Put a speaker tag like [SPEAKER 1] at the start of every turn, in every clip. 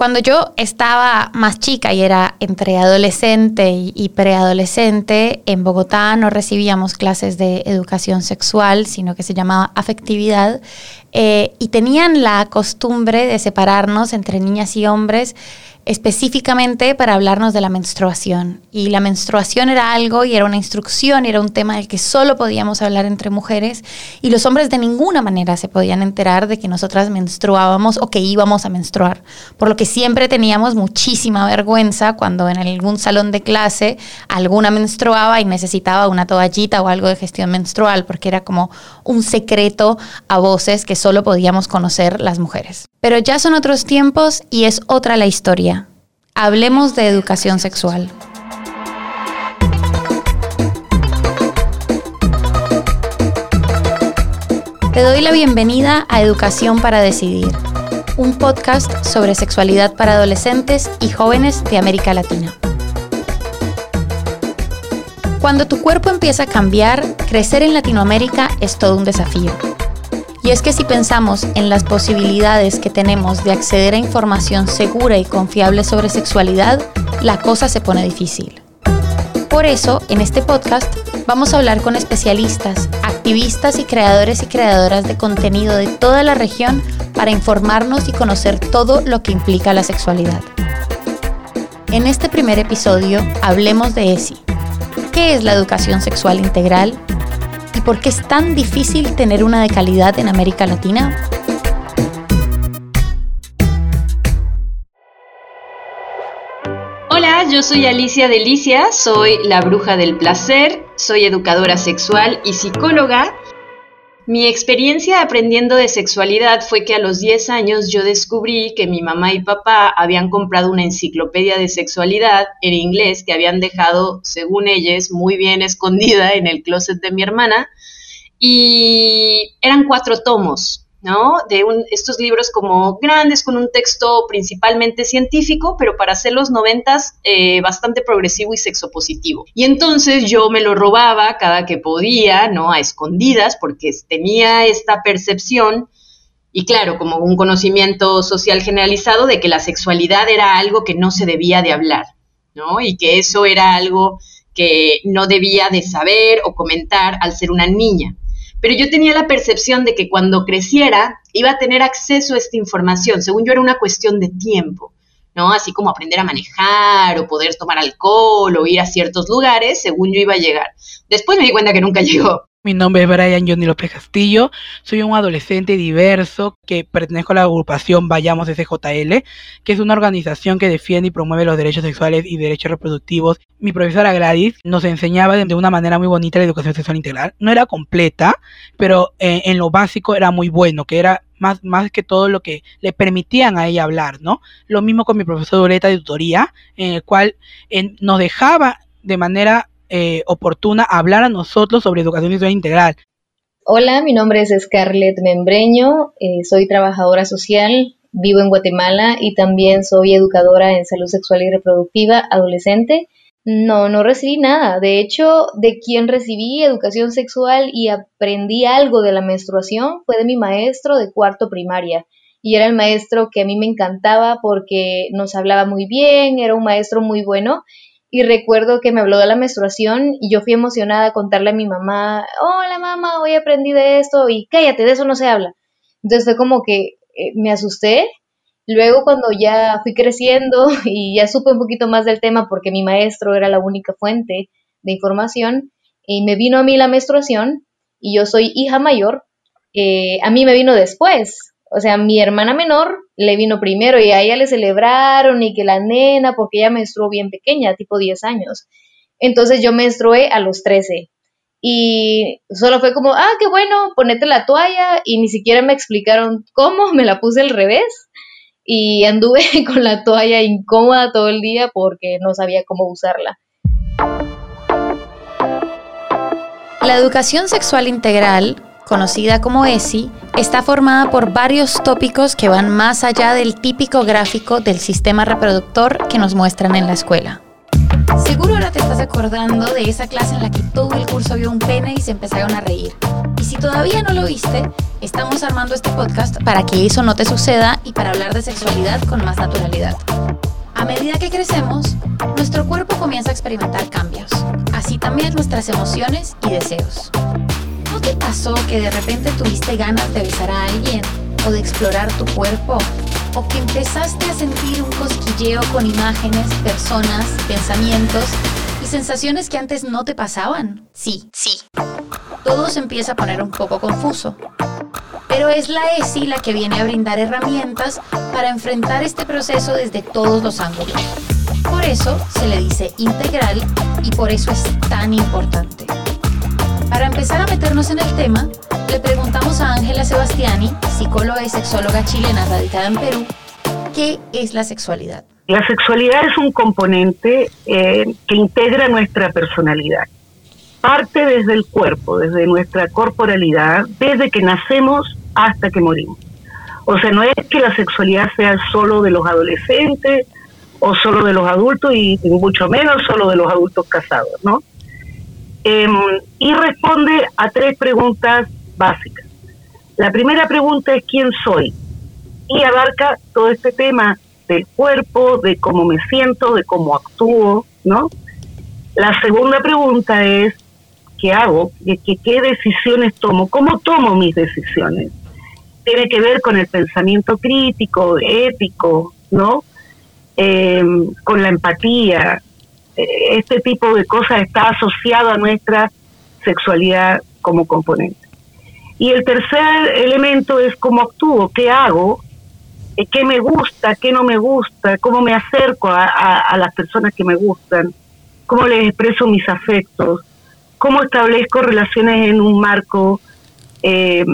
[SPEAKER 1] Cuando yo estaba más chica y era entre adolescente y, preadolescente, en Bogotá no recibíamos clases de educación sexual, sino que se llamaba afectividad, eh, y tenían la costumbre de separarnos entre niñas y hombres específicamente para hablarnos de la menstruación. Y la menstruación era algo y era una instrucción, era un tema del que solo podíamos hablar entre mujeres y los hombres de ninguna manera se podían enterar de que nosotras menstruábamos o que íbamos a menstruar. Por lo que siempre teníamos muchísima vergüenza cuando en algún salón de clase alguna menstruaba y necesitaba una toallita o algo de gestión menstrual, porque era como un secreto a voces que solo podíamos conocer las mujeres. Pero ya son otros tiempos y es otra la historia. Hablemos de educación sexual. Te doy la bienvenida a Educación para Decidir, un podcast sobre sexualidad para adolescentes y jóvenes de América Latina. Cuando tu cuerpo empieza a cambiar, crecer en Latinoamérica es todo un desafío. Y es que si pensamos en las posibilidades que tenemos de acceder a información segura y confiable sobre sexualidad, la cosa se pone difícil. Por eso, en este podcast vamos a hablar con especialistas, activistas y creadores y creadoras de contenido de toda la región para informarnos y conocer todo lo que implica la sexualidad. En este primer episodio hablemos de ESI. ¿Qué es la educación sexual integral? ¿Y por qué es tan difícil tener una de calidad en América Latina?
[SPEAKER 2] Hola, yo soy Alicia Delicia, soy la bruja del placer, soy educadora sexual y psicóloga. Mi experiencia aprendiendo de sexualidad fue que a los 10 años yo descubrí que mi mamá y papá habían comprado una enciclopedia de sexualidad en inglés que habían dejado, según ellos, muy bien escondida en el closet de mi hermana. Y eran cuatro tomos. ¿No? De estos libros como grandes, con un texto principalmente científico, pero para hacer los noventas eh, bastante progresivo y sexopositivo. Y entonces yo me lo robaba cada que podía, ¿no? A escondidas, porque tenía esta percepción y claro, como un conocimiento social generalizado de que la sexualidad era algo que no se debía de hablar, ¿no? Y que eso era algo que no debía de saber o comentar al ser una niña pero yo tenía la percepción de que cuando creciera iba a tener acceso a esta información. Según yo era una cuestión de tiempo, ¿no? Así como aprender a manejar o poder tomar alcohol o ir a ciertos lugares, según yo iba a llegar. Después me di cuenta que nunca llegó.
[SPEAKER 3] Mi nombre es Brian Johnny López Castillo, soy un adolescente diverso que pertenezco a la agrupación Vayamos SJL, que es una organización que defiende y promueve los derechos sexuales y derechos reproductivos. Mi profesora Gladys nos enseñaba de una manera muy bonita la educación sexual integral. No era completa, pero eh, en lo básico era muy bueno, que era más, más que todo lo que le permitían a ella hablar, ¿no? Lo mismo con mi profesor Doleta de tutoría, en el cual nos dejaba de manera eh, oportuna hablar a nosotros sobre educación sexual integral.
[SPEAKER 4] Hola, mi nombre es Scarlett Membreño, eh, soy trabajadora social, vivo en Guatemala y también soy educadora en salud sexual y reproductiva adolescente. No, no recibí nada. De hecho, de quien recibí educación sexual y aprendí algo de la menstruación fue de mi maestro de cuarto primaria. Y era el maestro que a mí me encantaba porque nos hablaba muy bien, era un maestro muy bueno y recuerdo que me habló de la menstruación y yo fui emocionada a contarle a mi mamá, hola mamá, hoy aprendí de esto y cállate, de eso no se habla. Entonces fue como que eh, me asusté. Luego cuando ya fui creciendo y ya supe un poquito más del tema porque mi maestro era la única fuente de información y me vino a mí la menstruación y yo soy hija mayor, eh, a mí me vino después, o sea, mi hermana menor le vino primero y a ella le celebraron y que la nena, porque ella menstruó bien pequeña, tipo 10 años. Entonces yo menstrué a los 13. Y solo fue como, ah, qué bueno, ponete la toalla y ni siquiera me explicaron cómo, me la puse al revés y anduve con la toalla incómoda todo el día porque no sabía cómo usarla.
[SPEAKER 1] La educación sexual integral conocida como ESI, está formada por varios tópicos que van más allá del típico gráfico del sistema reproductor que nos muestran en la escuela. Seguro ahora te estás acordando de esa clase en la que todo el curso vio un pene y se empezaron a reír. Y si todavía no lo viste, estamos armando este podcast para que eso no te suceda y para hablar de sexualidad con más naturalidad. A medida que crecemos, nuestro cuerpo comienza a experimentar cambios, así también nuestras emociones y deseos. ¿No te pasó que de repente tuviste ganas de besar a alguien o de explorar tu cuerpo? ¿O que empezaste a sentir un cosquilleo con imágenes, personas, pensamientos y sensaciones que antes no te pasaban? Sí, sí. Todo se empieza a poner un poco confuso. Pero es la ESI la que viene a brindar herramientas para enfrentar este proceso desde todos los ángulos. Por eso se le dice integral y por eso es tan importante. Para empezar a meternos en el tema, le preguntamos a Ángela Sebastiani, psicóloga y sexóloga chilena radicada en Perú, ¿qué es la sexualidad?
[SPEAKER 5] La sexualidad es un componente eh, que integra nuestra personalidad. Parte desde el cuerpo, desde nuestra corporalidad, desde que nacemos hasta que morimos. O sea, no es que la sexualidad sea solo de los adolescentes o solo de los adultos y mucho menos solo de los adultos casados, ¿no? Em, y responde a tres preguntas básicas. La primera pregunta es quién soy y abarca todo este tema del cuerpo, de cómo me siento, de cómo actúo, ¿no? La segunda pregunta es qué hago, qué, qué decisiones tomo, cómo tomo mis decisiones. Tiene que ver con el pensamiento crítico, ético, ¿no? Em, con la empatía, este tipo de cosas está asociado a nuestra sexualidad como componente. Y el tercer elemento es cómo actúo, qué hago, eh, qué me gusta, qué no me gusta, cómo me acerco a, las personas que me gustan, cómo les expreso mis afectos, cómo establezco relaciones en un marco eh,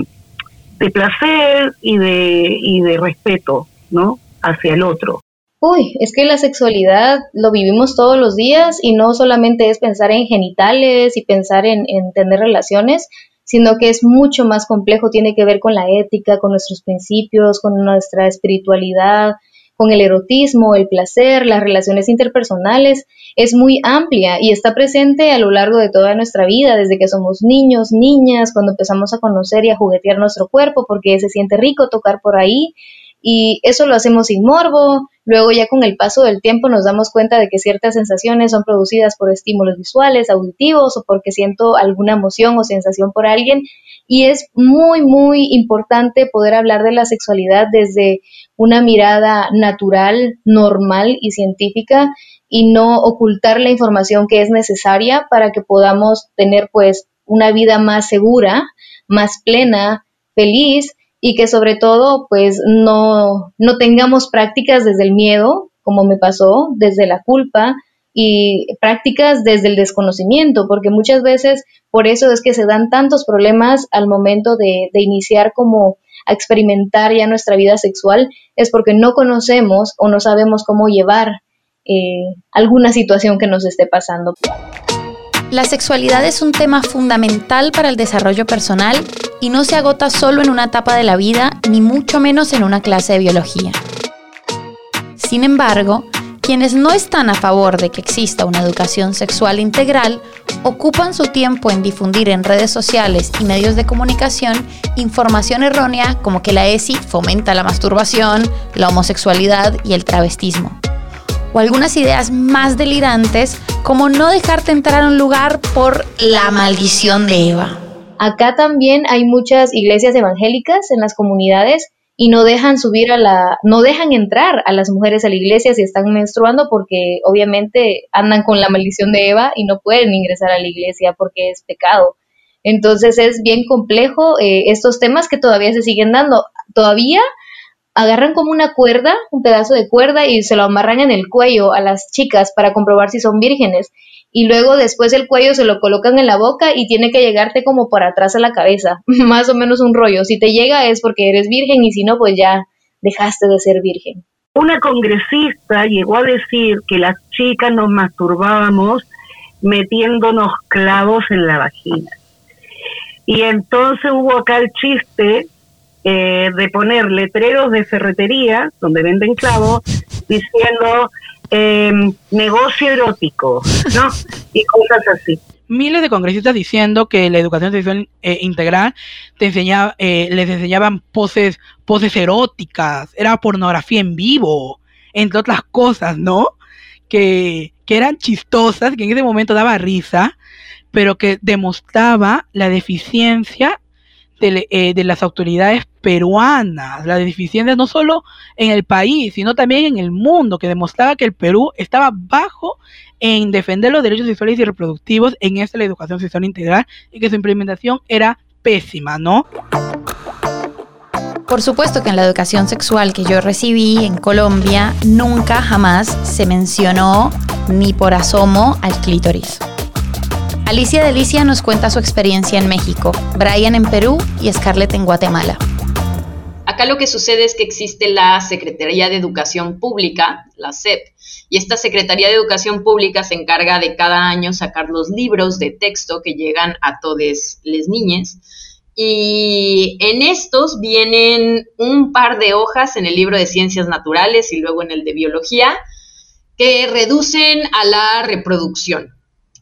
[SPEAKER 5] de placer y de, y de respeto ¿no? hacia el otro.
[SPEAKER 4] Uy, es que la sexualidad lo vivimos todos los días y no solamente es pensar en genitales y pensar en, tener relaciones, sino que es mucho más complejo, tiene que ver con la ética, con nuestros principios, con nuestra espiritualidad, con el erotismo, el placer, las relaciones interpersonales, es muy amplia y está presente a lo largo de toda nuestra vida, desde que somos niños, niñas, cuando empezamos a conocer y a juguetear nuestro cuerpo, porque se siente rico tocar por ahí, y eso lo hacemos sin morbo, Luego ya con el paso del tiempo nos damos cuenta de que ciertas sensaciones son producidas por estímulos visuales, auditivos o porque siento alguna emoción o sensación por alguien. Y es muy, muy importante poder hablar de la sexualidad desde una mirada natural, normal y científica y no ocultar la información que es necesaria para que podamos tener pues una vida más segura, más plena, feliz y que sobre todo pues no, no tengamos prácticas desde el miedo, como me pasó, desde la culpa y prácticas desde el desconocimiento, porque muchas veces por eso es que se dan tantos problemas al momento de, iniciar como a experimentar ya nuestra vida sexual, es porque no conocemos o no sabemos cómo llevar eh, alguna situación que nos esté pasando.
[SPEAKER 1] La sexualidad es un tema fundamental para el desarrollo personal y no se agota solo en una etapa de la vida, ni mucho menos en una clase de biología. Sin embargo, quienes no están a favor de que exista una educación sexual integral ocupan su tiempo en difundir en redes sociales y medios de comunicación información errónea como que la ESI fomenta la masturbación, la homosexualidad y el travestismo o algunas ideas más delirantes como no dejarte entrar a un lugar por la maldición de Eva.
[SPEAKER 4] Acá también hay muchas iglesias evangélicas en las comunidades y no dejan subir a la, no dejan entrar a las mujeres a la iglesia si están menstruando porque obviamente andan con la maldición de Eva y no pueden ingresar a la iglesia porque es pecado. Entonces es bien complejo eh, estos temas que todavía se siguen dando. Todavía agarran como una cuerda, un pedazo de cuerda y se lo amarran en el cuello a las chicas para comprobar si son vírgenes. Y luego después el cuello se lo colocan en la boca y tiene que llegarte como por atrás a la cabeza, más o menos un rollo. Si te llega es porque eres virgen y si no, pues ya dejaste de ser virgen.
[SPEAKER 5] Una congresista llegó a decir que las chicas nos masturbábamos metiéndonos clavos en la vagina. Y entonces hubo acá el chiste eh, de poner letreros de ferretería donde venden clavos diciendo em, negocio erótico, ¿no? y cosas así
[SPEAKER 3] miles de congresistas diciendo que la educación sexual eh, integral te enseñaba, eh, les enseñaban poses, poses eróticas, era pornografía en vivo, entre otras cosas, ¿no? Que, que eran chistosas, que en ese momento daba risa, pero que demostraba la deficiencia de, eh, de, las autoridades peruanas, la deficiencia no solo en el país, sino también en el mundo, que demostraba que el Perú estaba bajo en defender los derechos sexuales y reproductivos en esta la educación sexual integral y que su implementación era pésima, ¿no?
[SPEAKER 1] Por supuesto que en la educación sexual que yo recibí en Colombia nunca jamás se mencionó ni por asomo al clítoris. Alicia Delicia nos cuenta su experiencia en México, Brian en Perú y Scarlett en Guatemala.
[SPEAKER 2] Acá lo que sucede es que existe la Secretaría de Educación Pública, la SEP, y esta Secretaría de Educación Pública se encarga de cada año sacar los libros de texto que llegan a todas las niñas. Y en estos vienen un par de hojas en el libro de Ciencias Naturales y luego en el de Biología que reducen a la reproducción.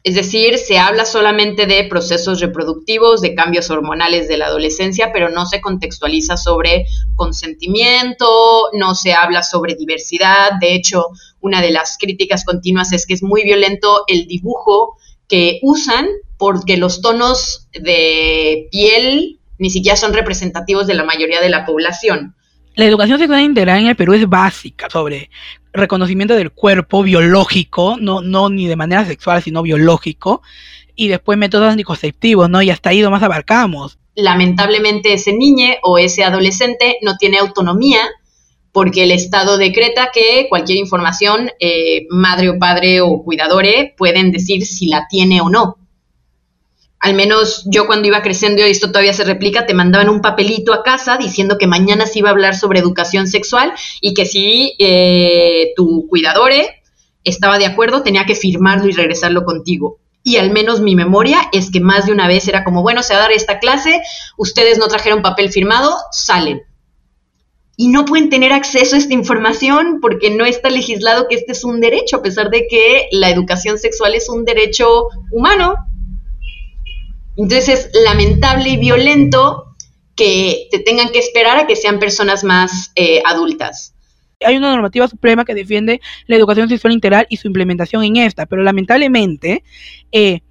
[SPEAKER 2] Es decir, se habla solamente de procesos reproductivos, de cambios hormonales de la adolescencia, pero no se contextualiza sobre consentimiento, no se habla sobre diversidad. De hecho, una de las críticas continuas es que es muy violento el dibujo que usan porque los tonos de piel ni siquiera son representativos de la mayoría de la población.
[SPEAKER 3] La educación sexual integral en el Perú es básica sobre reconocimiento del cuerpo biológico, no, no ni de manera sexual, sino biológico, y después métodos anticonceptivos, ¿no? Y hasta ahí más abarcamos.
[SPEAKER 2] Lamentablemente ese niño o ese adolescente no tiene autonomía porque el Estado decreta que cualquier información, eh, madre o padre o cuidadore, pueden decir si la tiene o no al menos yo cuando iba creciendo, y esto todavía se replica, te mandaban un papelito a casa diciendo que mañana se iba a hablar sobre educación sexual y que si eh, tu cuidadore estaba de acuerdo, tenía que firmarlo y regresarlo contigo. Y al menos mi memoria es que más de una vez era como, bueno, se va a dar esta clase, ustedes no trajeron papel firmado, salen. Y no pueden tener acceso a esta información porque no está legislado que este es un derecho, a pesar de que la educación sexual es un derecho humano entonces es lamentable y violento que te tengan que esperar a que sean personas más eh, adultas.
[SPEAKER 3] Hay una normativa suprema que defiende la educación sexual integral y su implementación en esta, pero lamentablemente eh,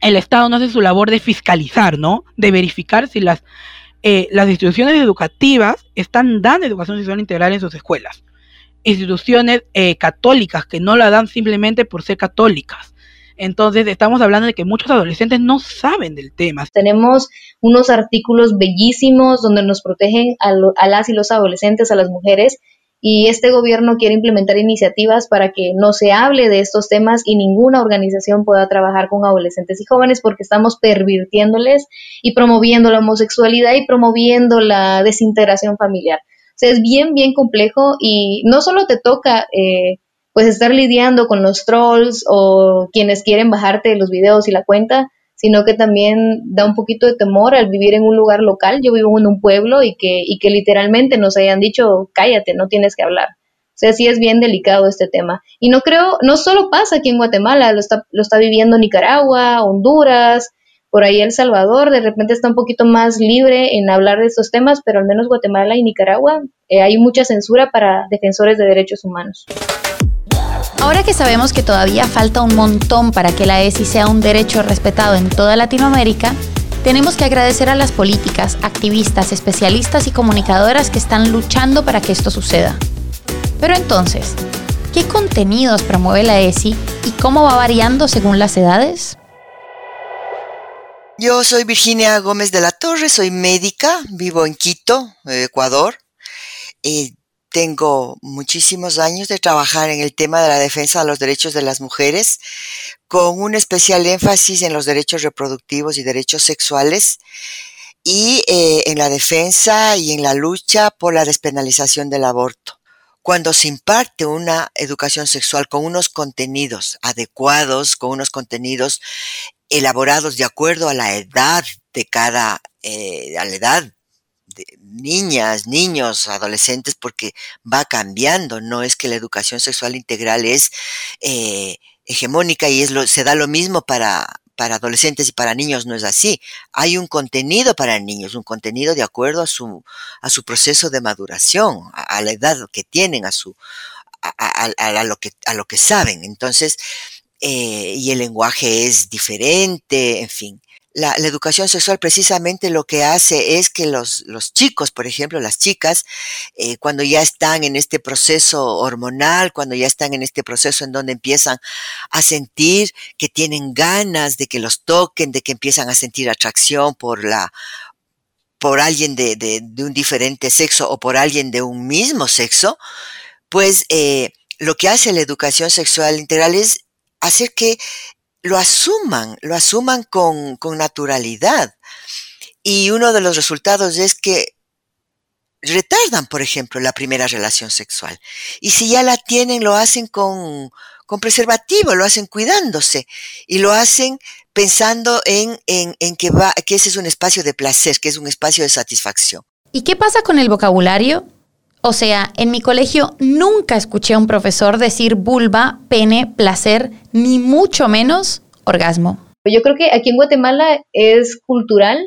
[SPEAKER 3] el Estado no hace su labor de fiscalizar, ¿no? De verificar si las, eh, las instituciones educativas están dando educación sexual integral en sus escuelas. Instituciones católicas que no la dan simplemente por ser católicas. Entonces estamos hablando de que muchos adolescentes no saben del tema.
[SPEAKER 4] Tenemos unos artículos bellísimos donde nos protegen a, las y los adolescentes, a las mujeres, y este gobierno quiere implementar iniciativas para que no se hable de estos temas y ninguna organización pueda trabajar con adolescentes y jóvenes porque estamos pervirtiéndoles y promoviendo la homosexualidad y promoviendo la desintegración familiar. O sea, es bien, bien complejo y no solo te toca eh, pues estar lidiando con los trolls o quienes quieren bajarte los videos y la cuenta, sino que también da un poquito de temor al vivir en un lugar local. Yo vivo en un pueblo y que, y que literalmente nos hayan dicho, cállate, no tienes que hablar. O sea, sí es bien delicado este tema. Y no creo, no solo pasa aquí en Guatemala, lo está, lo está viviendo Nicaragua, Honduras, por ahí El Salvador, de repente está un poquito más libre en hablar de estos temas, pero al menos Guatemala y Nicaragua eh, hay mucha censura para defensores de derechos humanos.
[SPEAKER 1] Ahora que sabemos que todavía falta un montón para que la ESI sea un derecho respetado en toda Latinoamérica, tenemos que agradecer a las políticas, activistas, especialistas y comunicadoras que están luchando para que esto suceda. Pero entonces, ¿qué contenidos promueve la ESI y cómo va variando según las edades?
[SPEAKER 6] Yo soy Virginia Gómez de la Torre, soy médica, vivo en Quito, Ecuador. Eh, tengo muchísimos años de trabajar en el tema de la defensa de los derechos de las mujeres, con un especial énfasis en los derechos reproductivos y derechos sexuales, y eh, en la defensa y en la lucha por la despenalización del aborto. Cuando se imparte una educación sexual con unos contenidos adecuados, con unos contenidos elaborados de acuerdo a la edad de cada, eh, a la edad niñas, niños, adolescentes, porque va cambiando. No es que la educación sexual integral es eh, hegemónica y es lo, se da lo mismo para, para adolescentes y para niños no es así. Hay un contenido para niños, un contenido de acuerdo a su, a su proceso de maduración, a, la edad que tienen, a su, a, lo que, a lo que saben. Entonces, eh, y el lenguaje es diferente, en fin la, educación sexual precisamente lo que hace es que los, los chicos, por ejemplo, las chicas, eh, cuando ya están en este proceso hormonal, cuando ya están en este proceso en donde empiezan a sentir que tienen ganas de que los toquen, de que empiezan a sentir atracción por la por alguien de, de, un diferente sexo o por alguien de un mismo sexo, pues eh, lo que hace la educación sexual integral es hacer que lo asuman, lo asuman con, naturalidad. Y uno de los resultados es que retardan, por ejemplo, la primera relación sexual. Y si ya la tienen, lo hacen con, preservativo, lo hacen cuidándose y lo hacen pensando en, en, que, va, que ese es un espacio de placer, que es un espacio de satisfacción.
[SPEAKER 1] ¿Y qué pasa con el vocabulario? O sea, en mi colegio nunca escuché a un profesor decir vulva, pene, placer, ni mucho menos orgasmo.
[SPEAKER 4] Yo creo que aquí en Guatemala es cultural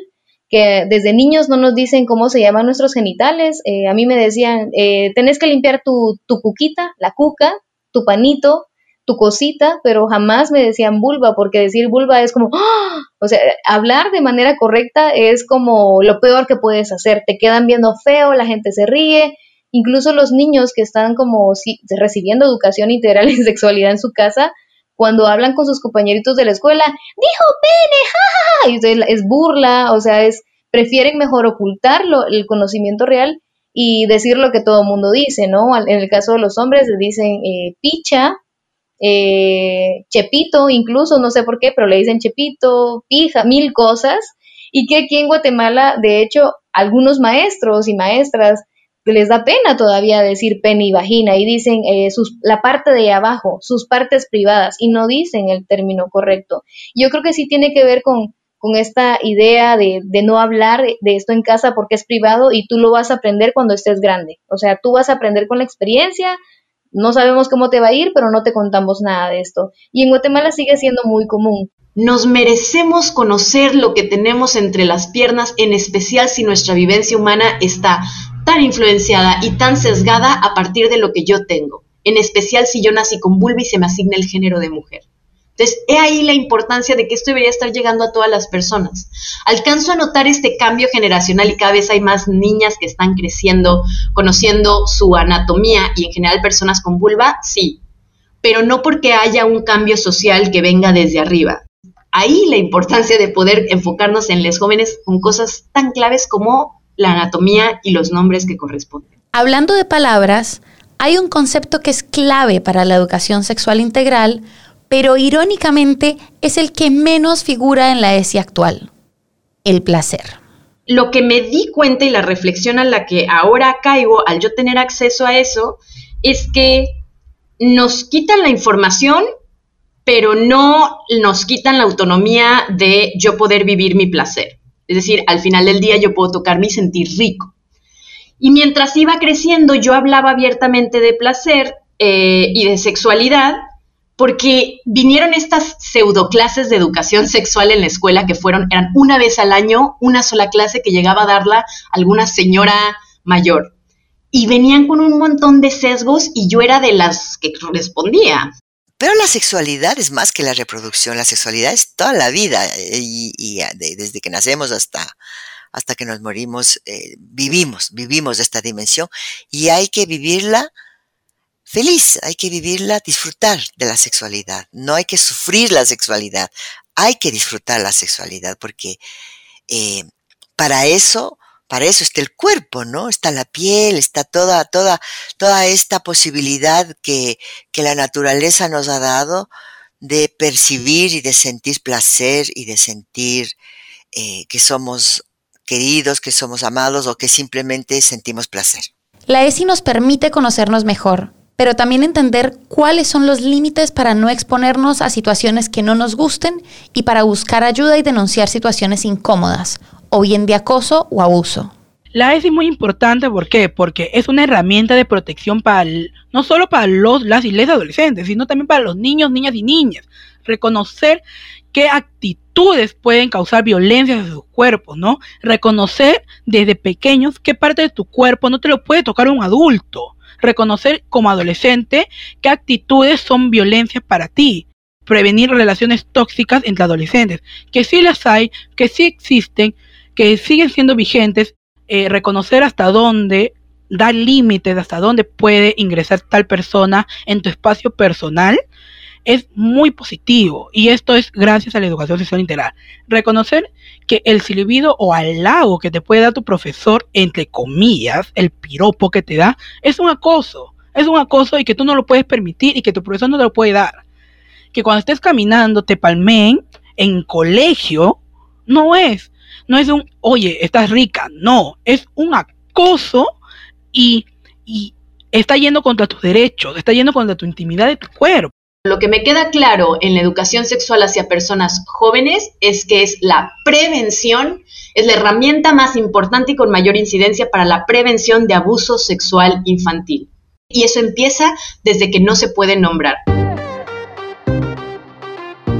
[SPEAKER 4] que desde niños no nos dicen cómo se llaman nuestros genitales. Eh, a mí me decían, eh, tenés que limpiar tu, tu cuquita, la cuca, tu panito, tu cosita, pero jamás me decían vulva, porque decir vulva es como, ¡ah! o sea, hablar de manera correcta es como lo peor que puedes hacer. Te quedan viendo feo, la gente se ríe, Incluso los niños que están como recibiendo educación integral en sexualidad en su casa, cuando hablan con sus compañeritos de la escuela, dijo pene, jajaja, y es burla, o sea, es prefieren mejor ocultarlo, el conocimiento real y decir lo que todo el mundo dice, ¿no? En el caso de los hombres le dicen eh, picha, eh, chepito, incluso, no sé por qué, pero le dicen chepito, pija, mil cosas, y que aquí en Guatemala, de hecho, algunos maestros y maestras les da pena todavía decir pene y vagina y dicen eh, sus, la parte de abajo, sus partes privadas y no dicen el término correcto. Yo creo que sí tiene que ver con, con esta idea de, de, no hablar de esto en casa porque es privado y tú lo vas a aprender cuando estés grande. O sea, tú vas a aprender con la experiencia, no sabemos cómo te va a ir, pero no te contamos nada de esto. Y en Guatemala sigue siendo muy común.
[SPEAKER 2] Nos merecemos conocer lo que tenemos entre las piernas, en especial si nuestra vivencia humana está tan influenciada y tan sesgada a partir de lo que yo tengo, en especial si yo nací con vulva y se me asigna el género de mujer. Entonces, he ahí la importancia de que esto debería estar llegando a todas las personas. Alcanzo a notar este cambio generacional y cada vez hay más niñas que están creciendo, conociendo su anatomía y en general personas con vulva, sí, pero no porque haya un cambio social que venga desde arriba. Ahí la importancia de poder enfocarnos en los jóvenes con cosas tan claves como la anatomía y los nombres que corresponden.
[SPEAKER 1] Hablando de palabras, hay un concepto que es clave para la educación sexual integral, pero irónicamente es el que menos figura en la ESI actual, el placer.
[SPEAKER 2] Lo que me di cuenta y la reflexión a la que ahora caigo al yo tener acceso a eso es que nos quitan la información, pero no nos quitan la autonomía de yo poder vivir mi placer. Es decir, al final del día yo puedo tocarme y sentir rico. Y mientras iba creciendo, yo hablaba abiertamente de placer eh, y de sexualidad, porque vinieron estas pseudo clases de educación sexual en la escuela que fueron, eran una vez al año, una sola clase que llegaba a darla alguna señora mayor. Y venían con un montón de sesgos y yo era de las que respondía.
[SPEAKER 6] Pero la sexualidad es más que la reproducción, la sexualidad es toda la vida eh, y, ah, desde que nacemos hasta, hasta que nos morimos, eh, vivimos, vivimos esta dimensión y hay que vivirla feliz, hay que vivirla, disfrutar de la sexualidad, no hay que sufrir la sexualidad, hay que disfrutar la sexualidad porque eh, para eso para eso está el cuerpo, ¿no? Está la piel, está toda, toda, toda esta posibilidad que, que la naturaleza nos ha dado de percibir y de sentir placer y de sentir eh, que somos queridos, que somos amados o que simplemente sentimos placer.
[SPEAKER 1] La ESI nos permite conocernos mejor, pero también entender cuáles son los límites para no exponernos a situaciones que no nos gusten y para buscar ayuda y denunciar situaciones incómodas o bien de acoso o abuso.
[SPEAKER 3] La ESI es muy importante, ¿por qué? Porque es una herramienta de protección para no solo para los, las y les adolescentes, sino también para los niños, niñas y niñas. Reconocer qué actitudes pueden causar violencia en sus cuerpos, ¿no? Reconocer desde pequeños qué parte de tu cuerpo no te lo puede tocar un adulto. Reconocer como adolescente qué actitudes son violencia para ti. Prevenir relaciones tóxicas entre adolescentes, que sí las hay, que sí existen, que siguen siendo vigentes eh, reconocer hasta dónde, dar límites, hasta dónde puede ingresar tal persona en tu espacio personal, es muy positivo. Y esto es gracias a la educación sexual integral. Reconocer que el silbido o halago que te puede dar tu profesor, entre comillas, el piropo que te da, es un acoso. Es un acoso y que tú no lo puedes permitir y que tu profesor no te lo puede dar. Que cuando estés caminando te palmen en colegio, no es no es un, oye, estás rica, no, es un acoso y, y está yendo contra tus derechos, está yendo contra tu intimidad de tu cuerpo.
[SPEAKER 2] Lo que me queda claro en la educación sexual hacia personas jóvenes es que es la prevención, es la herramienta más importante y con mayor incidencia para la prevención de abuso sexual infantil. Y eso empieza desde que no se puede nombrar.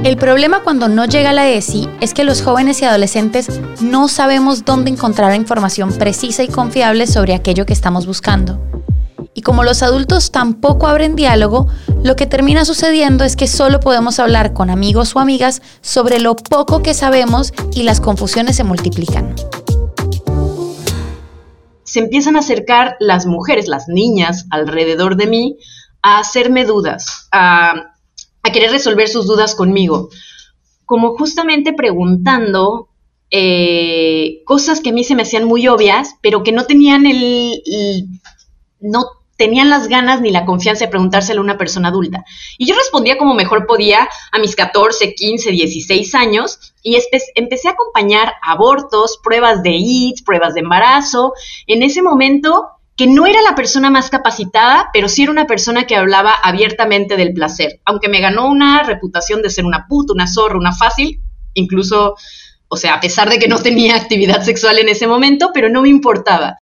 [SPEAKER 1] El problema cuando no llega la ESI es que los jóvenes y adolescentes no sabemos dónde encontrar información precisa y confiable sobre aquello que estamos buscando. Y como los adultos tampoco abren diálogo, lo que termina sucediendo es que solo podemos hablar con amigos o amigas sobre lo poco que sabemos y las confusiones se multiplican.
[SPEAKER 2] Se empiezan a acercar las mujeres, las niñas alrededor de mí, a hacerme dudas, a a querer resolver sus dudas conmigo, como justamente preguntando eh, cosas que a mí se me hacían muy obvias, pero que no tenían el, no tenían las ganas ni la confianza de preguntárselo a una persona adulta. Y yo respondía como mejor podía a mis 14, 15, 16 años y empecé a acompañar abortos, pruebas de AIDS, pruebas de embarazo. En ese momento que no era la persona más capacitada, pero sí era una persona que hablaba abiertamente del placer, aunque me ganó una reputación de ser una puta, una zorra, una fácil, incluso, o sea, a pesar de que no tenía actividad sexual en ese momento, pero no me importaba.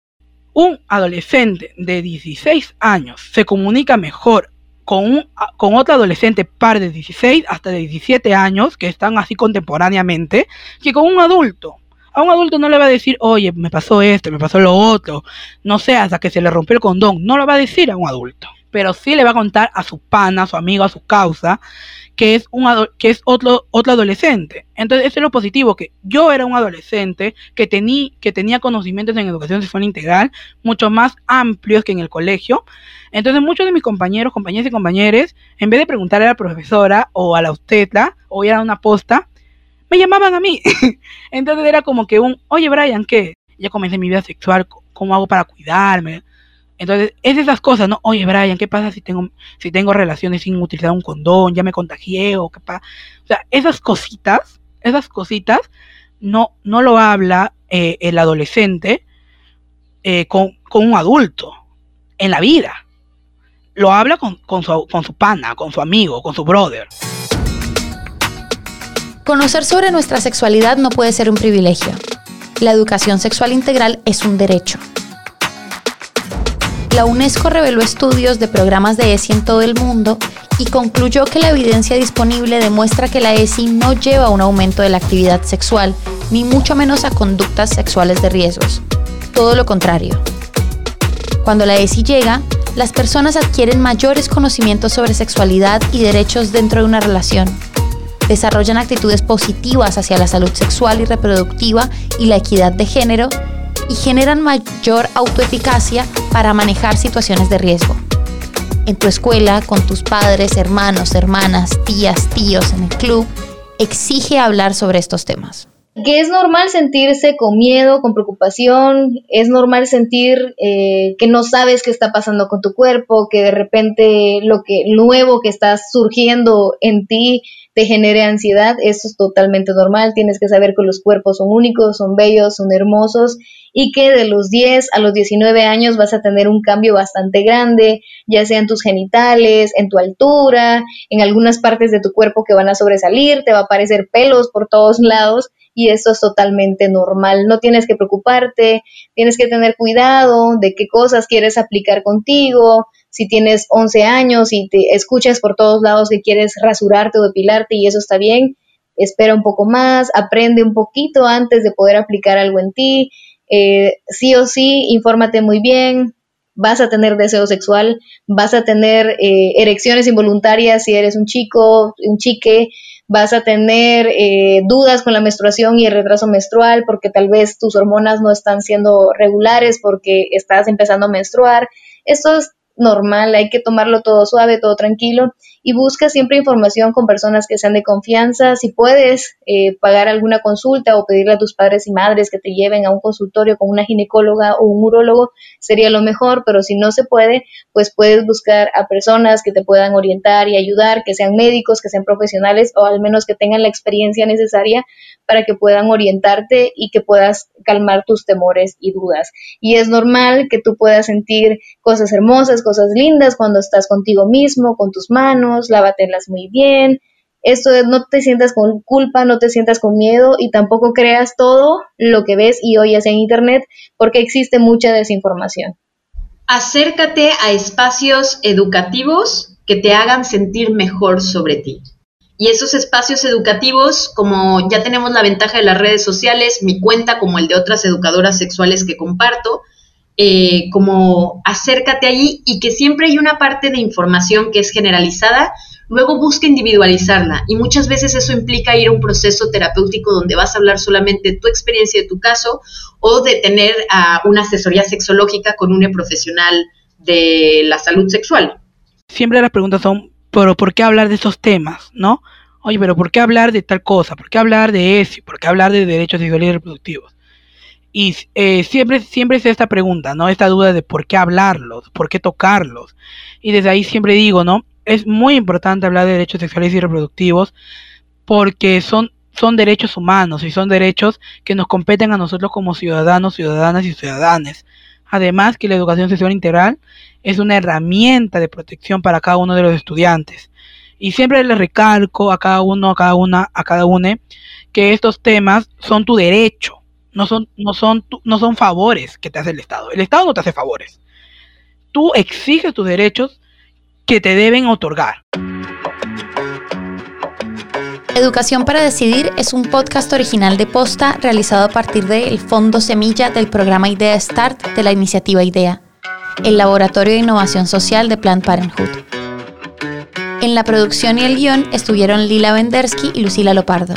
[SPEAKER 3] Un adolescente de 16 años se comunica mejor con, un, con otro adolescente par de 16 hasta de 17 años, que están así contemporáneamente, que con un adulto a un adulto no le va a decir, oye, me pasó esto, me pasó lo otro, no sé, hasta que se le rompió el condón. No lo va a decir a un adulto. Pero sí le va a contar a su pana, a su amigo, a su causa, que es, un que es otro, otro adolescente. Entonces, eso es lo positivo, que yo era un adolescente que, que tenía conocimientos en educación sexual integral mucho más amplios que en el colegio. Entonces, muchos de mis compañeros, compañeras y compañeros, en vez de preguntarle a la profesora o a la obstetra o ir a una posta, me llamaban a mí. Entonces era como que un, oye Brian, ¿qué? Ya comencé mi vida sexual, ¿cómo hago para cuidarme? Entonces, es esas cosas, ¿no? Oye, Brian, ¿qué pasa si tengo, si tengo relaciones sin utilizar un condón? ¿Ya me contagié o qué pasa? O sea, esas cositas, esas cositas, no, no lo habla eh, el adolescente eh, con, con, un adulto en la vida. Lo habla con, con, su, con su pana, con su amigo, con su brother.
[SPEAKER 1] Conocer sobre nuestra sexualidad no puede ser un privilegio. La educación sexual integral es un derecho. La UNESCO reveló estudios de programas de ESI en todo el mundo y concluyó que la evidencia disponible demuestra que la ESI no lleva a un aumento de la actividad sexual, ni mucho menos a conductas sexuales de riesgos. Todo lo contrario. Cuando la ESI llega, las personas adquieren mayores conocimientos sobre sexualidad y derechos dentro de una relación desarrollan actitudes positivas hacia la salud sexual y reproductiva y la equidad de género y generan mayor autoeficacia para manejar situaciones de riesgo. En tu escuela, con tus padres, hermanos, hermanas, tías, tíos, en el club, exige hablar sobre estos temas.
[SPEAKER 4] Que es normal sentirse con miedo, con preocupación, es normal sentir eh, que no sabes qué está pasando con tu cuerpo, que de repente lo que nuevo que está surgiendo en ti te genere ansiedad, eso es totalmente normal, tienes que saber que los cuerpos son únicos, son bellos, son hermosos y que de los 10 a los 19 años vas a tener un cambio bastante grande, ya sea en tus genitales, en tu altura, en algunas partes de tu cuerpo que van a sobresalir, te va a aparecer pelos por todos lados y eso es totalmente normal. No tienes que preocuparte, tienes que tener cuidado de qué cosas quieres aplicar contigo. Si tienes 11 años y te escuchas por todos lados que quieres rasurarte o depilarte y eso está bien, espera un poco más, aprende un poquito antes de poder aplicar algo en ti. Eh, sí o sí, infórmate muy bien, vas a tener deseo sexual, vas a tener eh, erecciones involuntarias si eres un chico, un chique, vas a tener eh, dudas con la menstruación y el retraso menstrual porque tal vez tus hormonas no están siendo regulares porque estás empezando a menstruar. Esto es normal, hay que tomarlo todo suave, todo tranquilo y busca siempre información con personas que sean de confianza. Si puedes eh, pagar alguna consulta o pedirle a tus padres y madres que te lleven a un consultorio con una ginecóloga o un urólogo, sería lo mejor, pero si no se puede, pues puedes buscar a personas que te puedan orientar y ayudar, que sean médicos, que sean profesionales o al menos que tengan la experiencia necesaria para que puedan orientarte y que puedas calmar tus temores y dudas. Y es normal que tú puedas sentir cosas hermosas, cosas lindas cuando estás contigo mismo, con tus manos, lávatelas muy bien. Esto no te sientas con culpa, no te sientas con miedo y tampoco creas todo lo que ves y oyes en Internet porque existe mucha desinformación.
[SPEAKER 2] Acércate a espacios educativos que te hagan sentir mejor sobre ti. Y esos espacios educativos, como ya tenemos la ventaja de las redes sociales, mi cuenta como el de otras educadoras sexuales que comparto, eh, como acércate allí y que siempre hay una parte de información que es generalizada, luego busca individualizarla y muchas veces eso implica ir a un proceso terapéutico donde vas a hablar solamente tu experiencia de tu caso o de tener una asesoría sexológica con un profesional de la salud sexual.
[SPEAKER 3] Siempre las preguntas son, pero ¿por qué hablar de esos temas? ¿No? Oye, pero ¿por qué hablar de tal cosa? ¿Por qué hablar de eso? ¿Por qué hablar de derechos sexuales y reproductivos? Y eh, siempre, siempre es esta pregunta, ¿no? Esta duda de por qué hablarlos, por qué tocarlos. Y desde ahí siempre digo, ¿no? Es muy importante hablar de derechos sexuales y reproductivos porque son, son derechos humanos y son derechos que nos competen a nosotros como ciudadanos, ciudadanas y ciudadanes. Además que la educación sexual integral es una herramienta de protección para cada uno de los estudiantes. Y siempre les recalco a cada uno, a cada una, a cada uno, que estos temas son tu derecho no son, no son, no son favores que te hace el Estado. El Estado no te hace favores. Tú exiges tus derechos que te deben otorgar.
[SPEAKER 1] Educación para Decidir es un podcast original de Posta realizado a partir del Fondo Semilla del programa Idea Start de la iniciativa IDEA, el Laboratorio de Innovación Social de Planned Parenthood. En la producción y el guion estuvieron Lila Vendersky y Lucila Lopardo.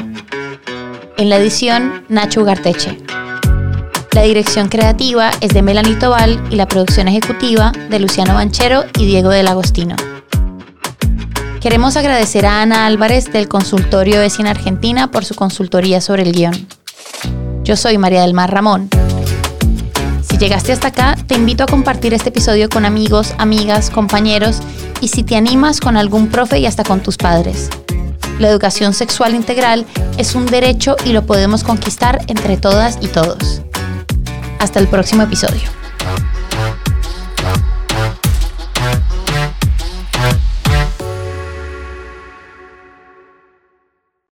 [SPEAKER 1] En la edición, Nacho Ugarteche. La dirección creativa es de Melanie Tobal y la producción ejecutiva de Luciano Banchero y Diego del Agostino. Queremos agradecer a Ana Álvarez del consultorio de Cine Argentina por su consultoría sobre el guion. Yo soy María del Mar Ramón. Si llegaste hasta acá, te invito a compartir este episodio con amigos, amigas, compañeros y si te animas con algún profe y hasta con tus padres. La educación sexual integral es un derecho y lo podemos conquistar entre todas y todos. Hasta el próximo episodio.